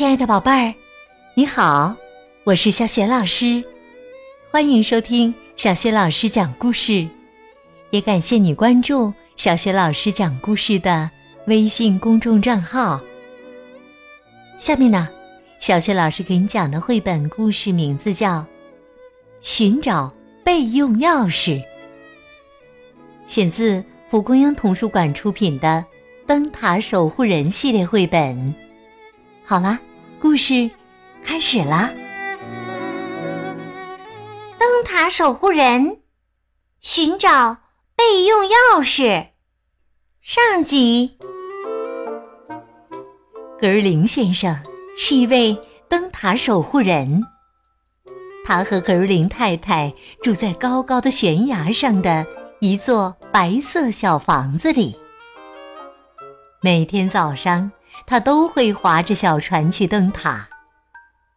亲爱的宝贝儿，你好，我是小雪老师，欢迎收听小雪老师讲故事，也感谢你关注小雪老师讲故事的微信公众账号。下面呢，小雪老师给你讲的绘本故事名字叫《寻找备用钥匙》，选自蒲公英童书馆出品的《灯塔守护人》系列绘本。好啦，故事开始啦！灯塔守护人寻找备用钥匙。上集，格尔林先生是一位灯塔守护人，他和格尔林太太住在高高的悬崖上的一座白色小房子里。每天早上。他都会划着小船去灯塔，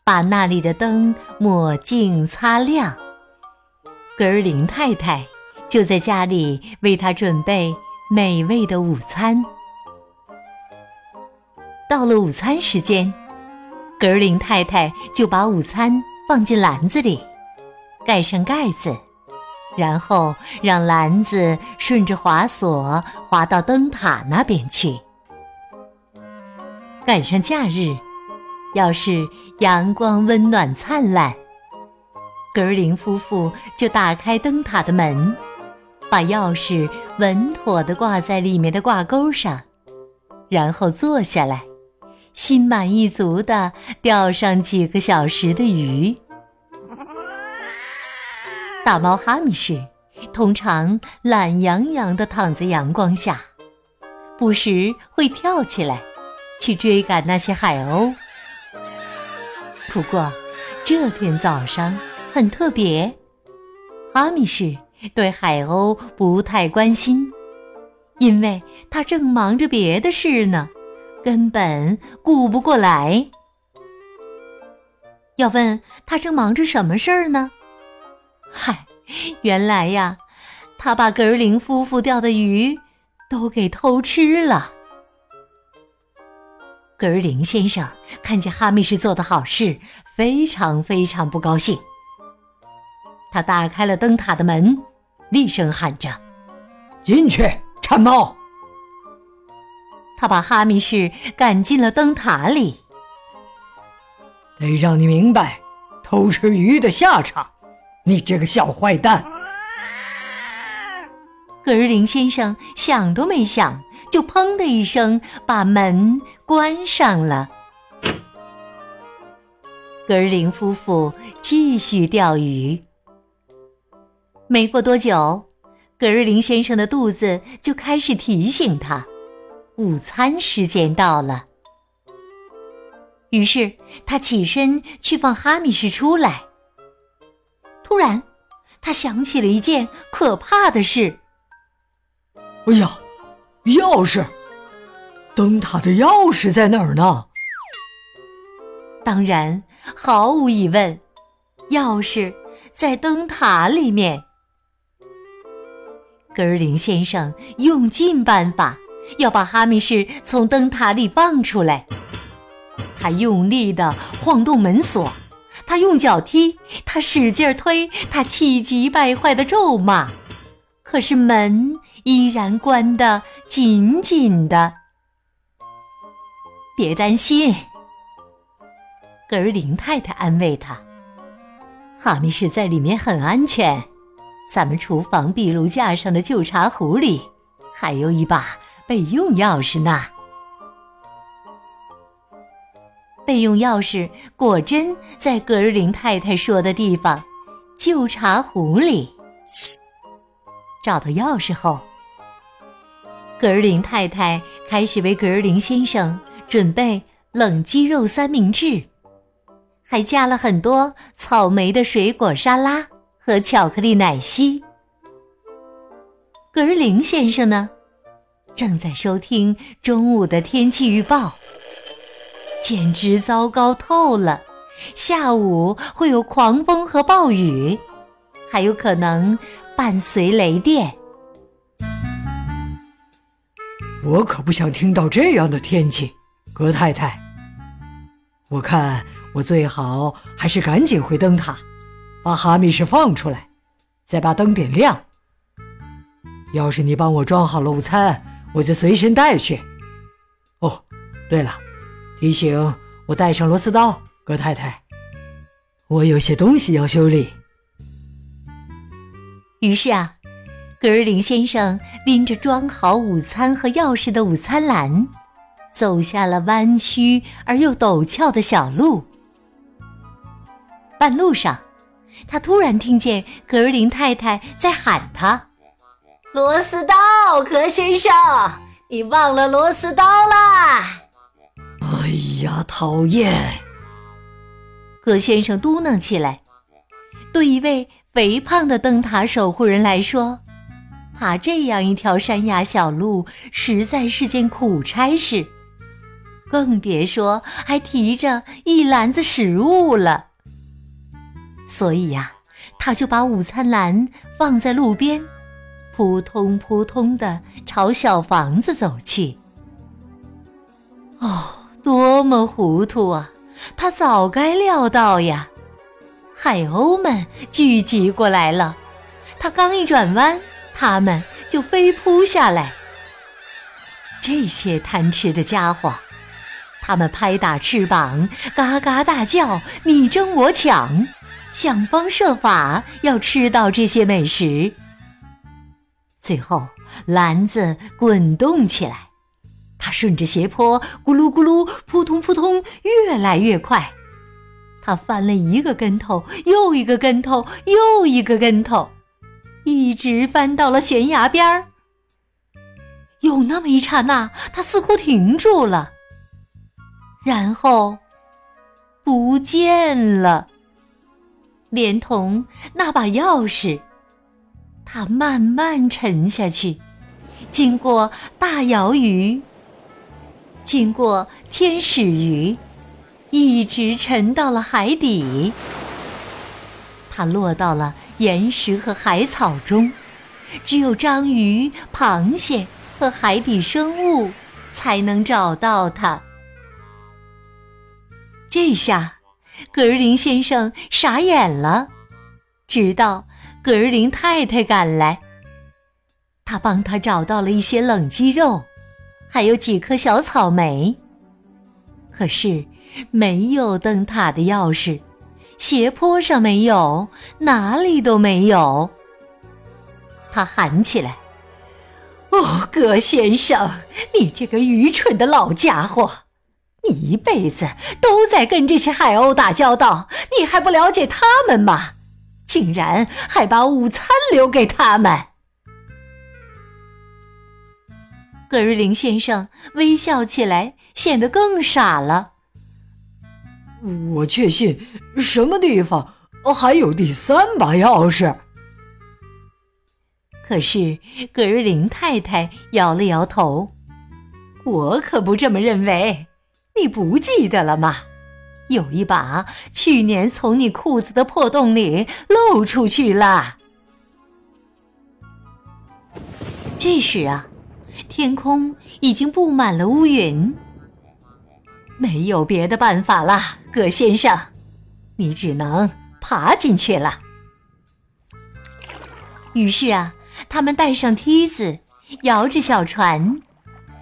把那里的灯抹净擦亮。格尔林太太就在家里为他准备美味的午餐。到了午餐时间，格尔林太太就把午餐放进篮子里，盖上盖子，然后让篮子顺着滑索滑到灯塔那边去。赶上假日，要是阳光温暖灿烂，格林夫妇就打开灯塔的门，把钥匙稳妥地挂在里面的挂钩上，然后坐下来，心满意足地钓上几个小时的鱼。大猫哈密士通常懒洋洋地躺在阳光下，不时会跳起来。去追赶那些海鸥。不过，这天早上很特别，哈密士对海鸥不太关心，因为他正忙着别的事呢，根本顾不过来。要问他正忙着什么事儿呢？嗨，原来呀，他把格林夫妇钓的鱼都给偷吃了。格尔林先生看见哈密士做的好事，非常非常不高兴。他打开了灯塔的门，厉声喊着：“进去，馋猫！”他把哈密士赶进了灯塔里。得让你明白偷吃鱼的下场，你这个小坏蛋！格瑞林先生想都没想，就砰的一声把门关上了。格瑞林夫妇继续钓鱼。没过多久，格瑞林先生的肚子就开始提醒他，午餐时间到了。于是他起身去放哈密士出来。突然，他想起了一件可怕的事。哎呀，钥匙！灯塔的钥匙在哪儿呢？当然，毫无疑问，钥匙在灯塔里面。格尔林先生用尽办法要把哈密士从灯塔里放出来。他用力地晃动门锁，他用脚踢，他使劲推，他气急败坏地咒骂。可是门。依然关得紧紧的。别担心，格尔林太太安慰他：“哈密士在里面很安全。咱们厨房壁炉架上的旧茶壶里还有一把备用钥匙呢。备用钥匙果真在格尔林太太说的地方——旧茶壶里。找到钥匙后。”格尔林太太开始为格尔林先生准备冷鸡肉三明治，还加了很多草莓的水果沙拉和巧克力奶昔。格尔林先生呢，正在收听中午的天气预报，简直糟糕透了。下午会有狂风和暴雨，还有可能伴随雷电。我可不想听到这样的天气，格太太。我看我最好还是赶紧回灯塔，把哈密士放出来，再把灯点亮。要是你帮我装好了午餐，我就随身带去。哦，对了，提醒我带上螺丝刀，葛太太，我有些东西要修理。于是啊，格尔林先生拎着装好午餐和钥匙的午餐篮。走下了弯曲而又陡峭的小路，半路上，他突然听见格尔林太太在喊他：“螺丝刀，格先生，你忘了螺丝刀啦！”哎呀，讨厌！葛先生嘟囔起来。对一位肥胖的灯塔守护人来说，爬这样一条山崖小路实在是件苦差事。更别说还提着一篮子食物了。所以呀，他就把午餐篮放在路边，扑通扑通的朝小房子走去。哦，多么糊涂啊！他早该料到呀。海鸥们聚集过来了，他刚一转弯，它们就飞扑下来。这些贪吃的家伙！他们拍打翅膀，嘎嘎大叫，你争我抢，想方设法要吃到这些美食。最后，篮子滚动起来，它顺着斜坡咕噜咕噜、扑通扑通越来越快。它翻了一个跟头，又一个跟头，又一个跟头，一直翻到了悬崖边儿。有那么一刹那，它似乎停住了。然后不见了，连同那把钥匙。它慢慢沉下去，经过大鳐鱼，经过天使鱼，一直沉到了海底。它落到了岩石和海草中，只有章鱼、螃蟹和海底生物才能找到它。这下，格尔林先生傻眼了。直到格尔林太太赶来，他帮他找到了一些冷鸡肉，还有几颗小草莓。可是没有灯塔的钥匙，斜坡上没有，哪里都没有。他喊起来：“哦，葛先生，你这个愚蠢的老家伙！”你一辈子都在跟这些海鸥打交道，你还不了解他们吗？竟然还把午餐留给他们！格瑞林先生微笑起来，显得更傻了。我确信，什么地方还有第三把钥匙？可是格瑞林太太摇了摇头，我可不这么认为。你不记得了吗？有一把去年从你裤子的破洞里露出去了。这时啊，天空已经布满了乌云。没有别的办法了，葛先生，你只能爬进去了。于是啊，他们带上梯子，摇着小船，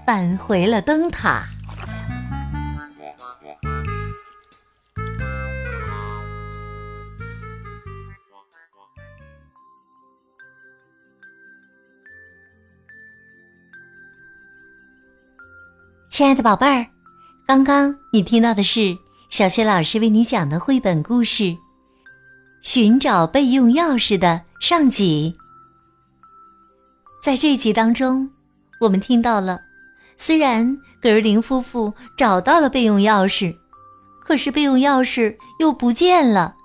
返回了灯塔。亲爱的宝贝儿，刚刚你听到的是小雪老师为你讲的绘本故事《寻找备用钥匙》的上集。在这集当中，我们听到了，虽然格尔林夫妇找到了备用钥匙，可是备用钥匙又不见了。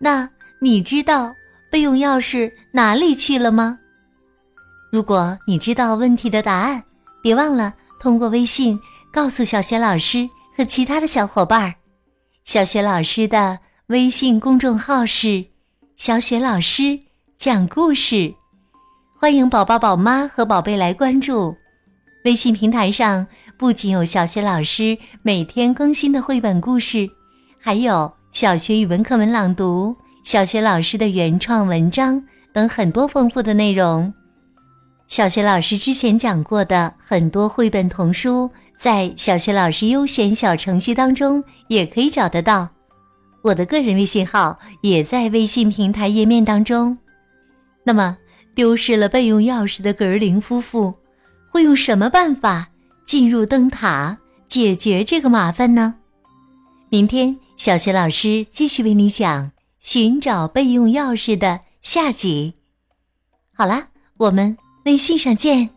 那你知道备用钥匙哪里去了吗？如果你知道问题的答案，别忘了。通过微信告诉小雪老师和其他的小伙伴儿，小雪老师的微信公众号是“小雪老师讲故事”，欢迎宝宝、宝妈和宝贝来关注。微信平台上不仅有小学老师每天更新的绘本故事，还有小学语文课文朗读、小学老师的原创文章等很多丰富的内容。小学老师之前讲过的很多绘本童书，在小学老师优选小程序当中也可以找得到。我的个人微信号也在微信平台页面当中。那么，丢失了备用钥匙的格林夫妇会用什么办法进入灯塔解决这个麻烦呢？明天，小学老师继续为你讲寻找备用钥匙的下集。好啦，我们微信上见。